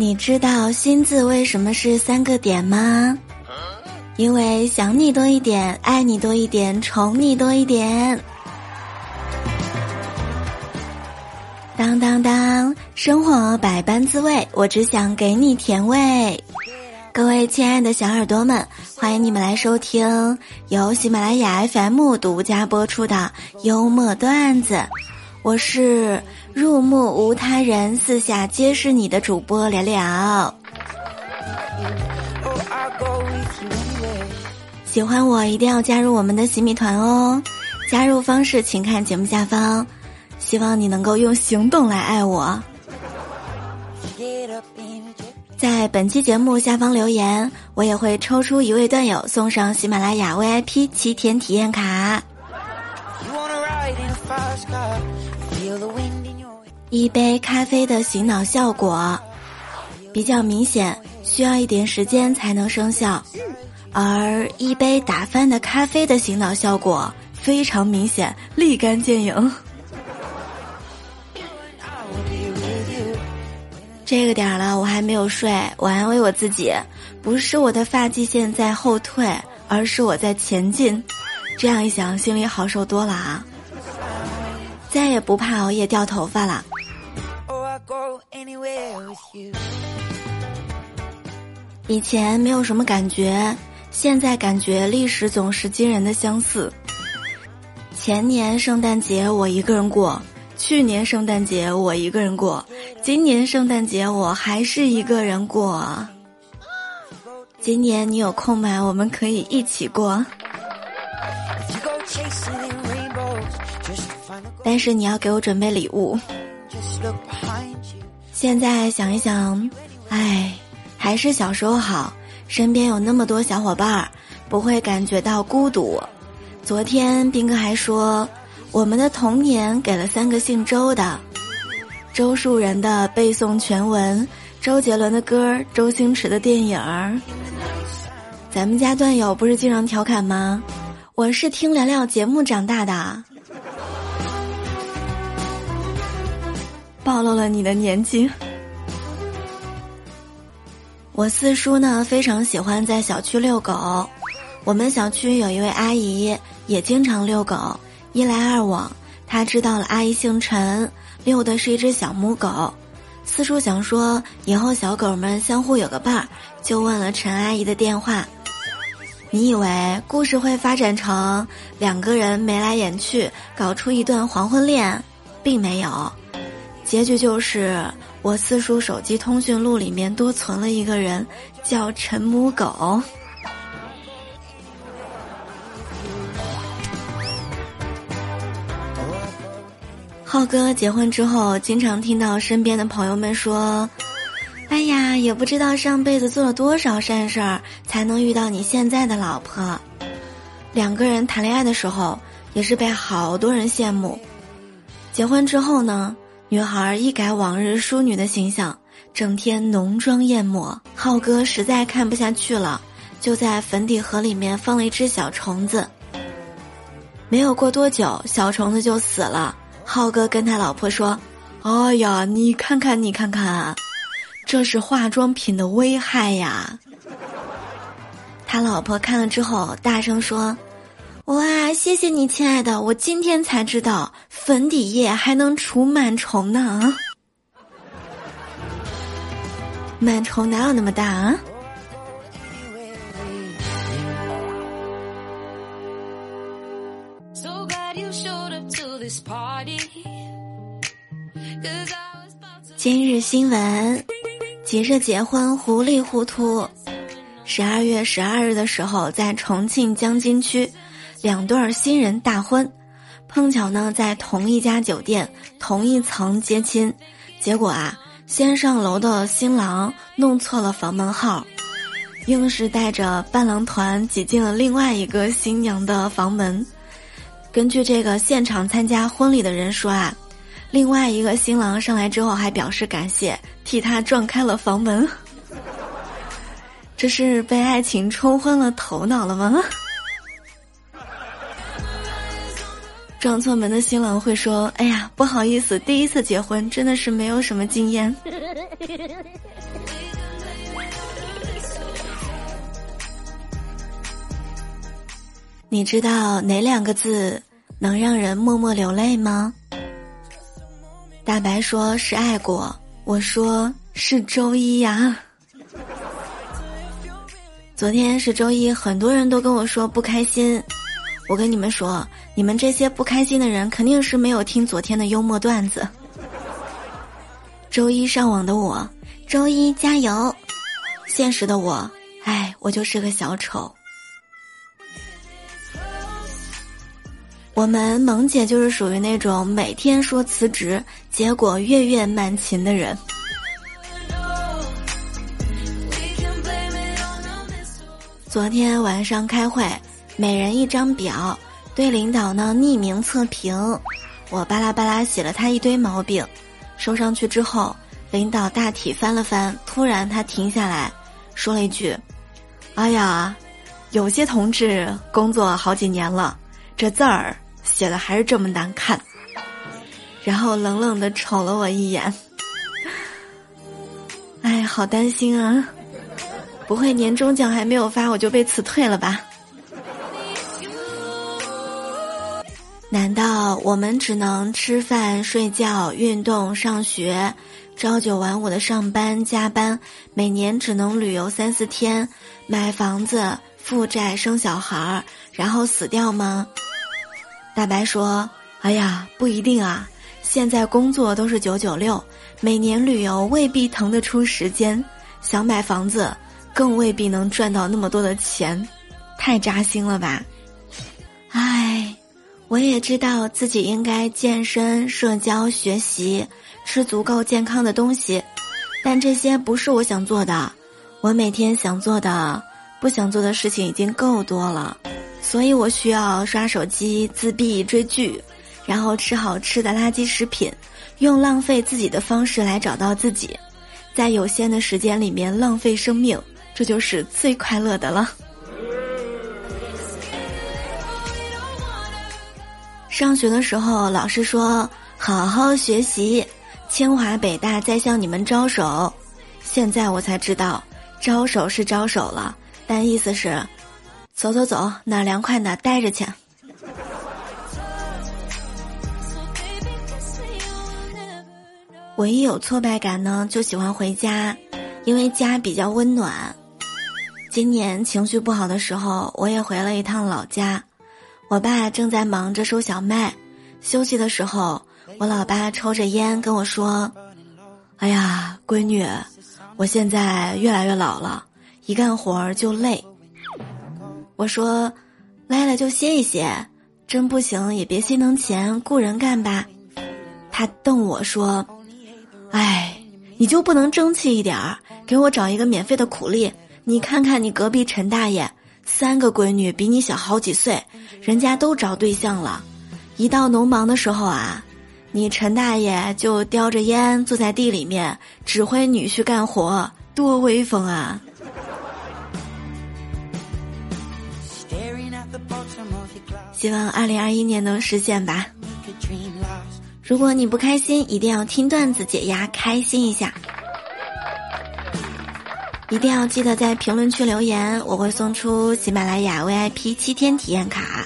你知道“心”字为什么是三个点吗？因为想你多一点，爱你多一点，宠你多一点。当当当，生活百般滋味，我只想给你甜味。各位亲爱的小耳朵们，欢迎你们来收听由喜马拉雅 FM 独家播出的幽默段子。我是入目无他人，四下皆是你的主播聊聊。喜欢我一定要加入我们的洗米团哦！加入方式请看节目下方。希望你能够用行动来爱我。在本期节目下方留言，我也会抽出一位段友送上喜马拉雅 VIP 七天体验卡。一杯咖啡的醒脑效果比较明显，需要一点时间才能生效；而一杯打翻的咖啡的醒脑效果非常明显，立竿见影。这个点了，我还没有睡，我安慰我自己，不是我的发际线在后退，而是我在前进。这样一想，心里好受多了啊！再也不怕熬夜掉头发了。以前没有什么感觉，现在感觉历史总是惊人的相似。前年圣诞节我一个人过，去年圣诞节我一个人过，今年圣诞节我还是一个人过。今年你有空吗？我们可以一起过。但是你要给我准备礼物。现在想一想，唉，还是小时候好，身边有那么多小伙伴儿，不会感觉到孤独。昨天斌哥还说，我们的童年给了三个姓周的，周树人的背诵全文，周杰伦的歌，周星驰的电影儿。咱们家段友不是经常调侃吗？我是听聊聊节目长大的。暴露了你的年纪。我四叔呢非常喜欢在小区遛狗，我们小区有一位阿姨也经常遛狗，一来二往，他知道了阿姨姓陈，遛的是一只小母狗。四叔想说以后小狗们相互有个伴儿，就问了陈阿姨的电话。你以为故事会发展成两个人眉来眼去，搞出一段黄昏恋，并没有。结局就是我四叔手机通讯录里面多存了一个人，叫陈母狗。浩哥结婚之后，经常听到身边的朋友们说：“哎呀，也不知道上辈子做了多少善事儿，才能遇到你现在的老婆。”两个人谈恋爱的时候，也是被好多人羡慕。结婚之后呢？女孩一改往日淑女的形象，整天浓妆艳抹。浩哥实在看不下去了，就在粉底盒里面放了一只小虫子。没有过多久，小虫子就死了。浩哥跟他老婆说：“哎呀，你看看，你看看，这是化妆品的危害呀。”他老婆看了之后，大声说。哇，谢谢你，亲爱的！我今天才知道粉底液还能除螨虫呢。螨虫哪有那么大啊？今日新闻：急着结婚，糊里糊涂。十二月十二日的时候，在重庆江津区。两对新人大婚，碰巧呢在同一家酒店同一层接亲，结果啊先上楼的新郎弄错了房门号，硬是带着伴郎团挤进了另外一个新娘的房门。根据这个现场参加婚礼的人说啊，另外一个新郎上来之后还表示感谢，替他撞开了房门。这是被爱情冲昏了头脑了吗？撞错门的新郎会说：“哎呀，不好意思，第一次结婚，真的是没有什么经验。” 你知道哪两个字能让人默默流泪吗？大白说是“爱过”，我说是“周一”呀。昨天是周一，很多人都跟我说不开心。我跟你们说，你们这些不开心的人肯定是没有听昨天的幽默段子。周一上网的我，周一加油；现实的我，哎，我就是个小丑。我们萌姐就是属于那种每天说辞职，结果月月满勤的人。昨天晚上开会。每人一张表，对领导呢匿名测评。我巴拉巴拉写了他一堆毛病，收上去之后，领导大体翻了翻，突然他停下来，说了一句：“哎呀，有些同志工作好几年了，这字儿写的还是这么难看。”然后冷冷的瞅了我一眼。哎，好担心啊！不会年终奖还没有发，我就被辞退了吧？难道我们只能吃饭、睡觉、运动、上学，朝九晚五的上班加班，每年只能旅游三四天，买房子、负债、生小孩儿，然后死掉吗？大白说：“哎呀，不一定啊！现在工作都是九九六，每年旅游未必腾得出时间，想买房子，更未必能赚到那么多的钱，太扎心了吧？”唉。我也知道自己应该健身、社交、学习，吃足够健康的东西，但这些不是我想做的。我每天想做的、不想做的事情已经够多了，所以我需要刷手机、自闭、追剧，然后吃好吃的垃圾食品，用浪费自己的方式来找到自己，在有限的时间里面浪费生命，这就是最快乐的了。上学的时候，老师说：“好好学习，清华北大在向你们招手。”现在我才知道，招手是招手了，但意思是，走走走，哪凉快哪待着去。我一有挫败感呢，就喜欢回家，因为家比较温暖。今年情绪不好的时候，我也回了一趟老家。我爸正在忙着收小麦，休息的时候，我老爸抽着烟跟我说：“哎呀，闺女，我现在越来越老了，一干活儿就累。”我说：“累了就歇一歇，真不行也别心疼钱，雇人干吧。”他瞪我说：“哎，你就不能争气一点儿，给我找一个免费的苦力？你看看你隔壁陈大爷。”三个闺女比你小好几岁，人家都找对象了。一到农忙的时候啊，你陈大爷就叼着烟坐在地里面指挥女婿干活，多威风啊！希望二零二一年能实现吧。如果你不开心，一定要听段子解压，开心一下。一定要记得在评论区留言，我会送出喜马拉雅 VIP 七天体验卡。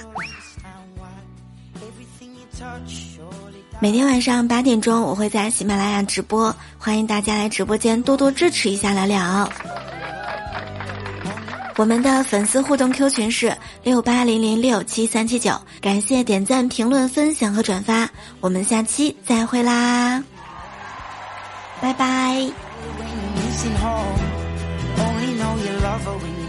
每天晚上八点钟，我会在喜马拉雅直播，欢迎大家来直播间多多支持一下聊聊。我们的粉丝互动 Q 群是六八零零六七三七九，感谢点赞、评论、分享和转发，我们下期再会啦，拜拜。covering